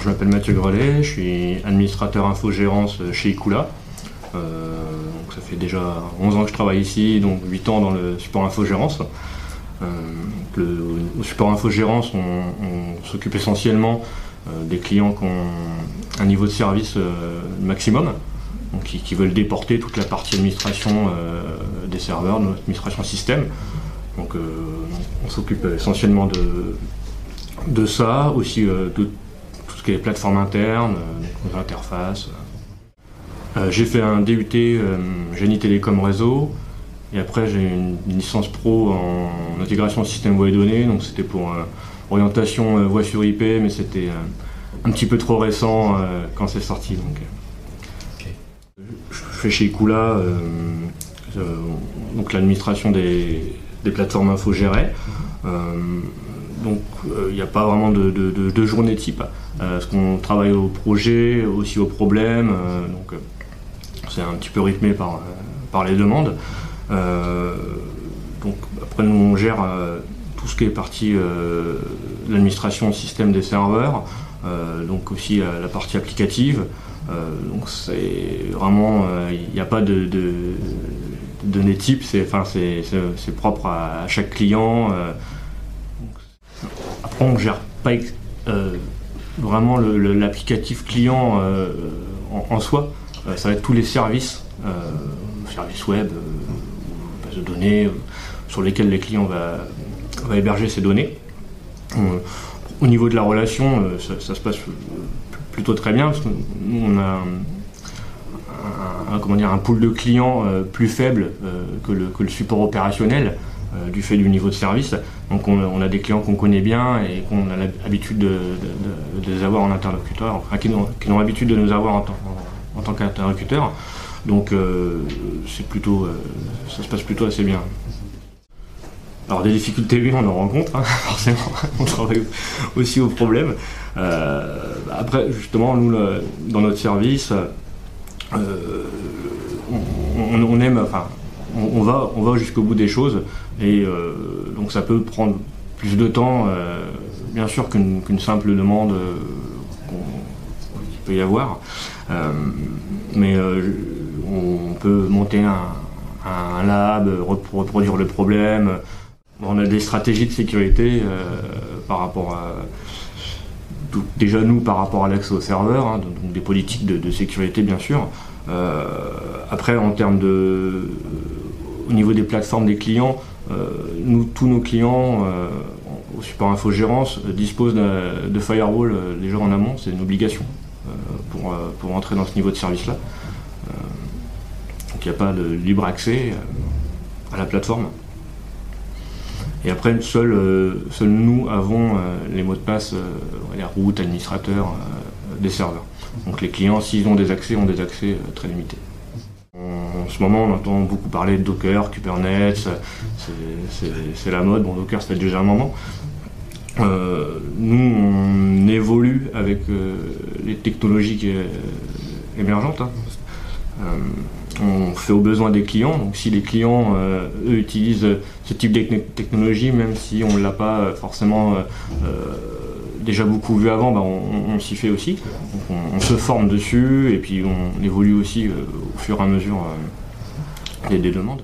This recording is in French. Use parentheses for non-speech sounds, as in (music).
je m'appelle Mathieu Grelet, je suis administrateur infogérance chez Ikula. donc ça fait déjà 11 ans que je travaille ici, donc 8 ans dans le support infogérance. Le, au support infogérance, on, s'occupe essentiellement des clients qui ont un niveau de service maximum, donc qui, veulent déporter toute la partie administration des serveurs, de administration système. Donc on s'occupe essentiellement de, de ça, aussi de qui est plateforme interne, euh, interfaces. Euh, j'ai fait un DUT euh, génie télécom réseau, et après j'ai une, licence pro en intégration système voix et données, donc c'était pour orientation voix sur IP, mais c'était un petit peu trop récent quand c'est sorti. Donc, Je fais chez Ikula donc l'administration des, plateformes infogérées donc il n'y a pas vraiment de, journée type. Parce qu'on travaille au projet, aussi au problème, donc c'est un petit peu rythmé par, par les demandes. donc après nous on gère tout ce qui est partie l'administration système des serveurs, donc aussi la partie applicative. donc c'est vraiment, il n'y a pas de, données type, c'est enfin, propre à, chaque client on ne gère pas euh, vraiment l'applicatif client euh, en, soi. Euh, ça va être tous les services, services web, bases de données, sur lesquels les clients va, héberger ces données. au niveau de la relation, ça, se passe plutôt très bien parce que nous on a un, comment dire, un pool de clients plus faible que le, support opérationnel. Euh, du fait du niveau de service. Donc on, a des clients qu'on connaît bien et qu'on a l'habitude de, les avoir en interlocuteur, qui, ont, l'habitude de nous avoir en, tant qu'interlocuteur. Donc euh, c'est plutôt, euh, ça se passe plutôt assez bien. Alors des difficultés, oui, on en rencontre, hein, (laughs) forcément. on travaille aussi aux problèmes. après, justement, nous, dans notre service, on, aime, enfin, on, va, on va jusqu'au bout des choses. Et euh, donc ça peut prendre plus de temps, euh, bien sûr, qu'une simple demande euh, qu'il peut y avoir. mais on peut monter un, lab, reproduire le problème. On a des stratégies de sécurité par rapport à déjà nous par rapport à l'accès au serveur, hein, donc des politiques de, sécurité bien sûr. après en termes de au niveau des plateformes des clients, euh, nous, tous nos clients euh, au support infogérance euh, disposent de, firewall déjà en amont, c'est une obligation pour, pour entrer dans ce niveau de service-là. donc il n'y a pas de libre accès à la plateforme. Et après, seuls seul nous avons les mots de passe, les routes, administrateurs des serveurs. Donc les clients, s'ils ont des accès, ont des accès très limités. En ce moment, on entend beaucoup parler de Docker, Kubernetes, c'est la mode. Bon, Docker, ça fait déjà un moment. Euh, nous, on évolue avec euh, les technologies émergentes. Hein. Euh, on fait aux besoins des clients. Donc, si les clients, eux, utilisent ce type de technologie, même si on ne l'a pas forcément déjà beaucoup vu avant, bah, on, s'y fait aussi. on, se forme dessus et puis on évolue aussi euh, au fur et à mesure euh, des demandes.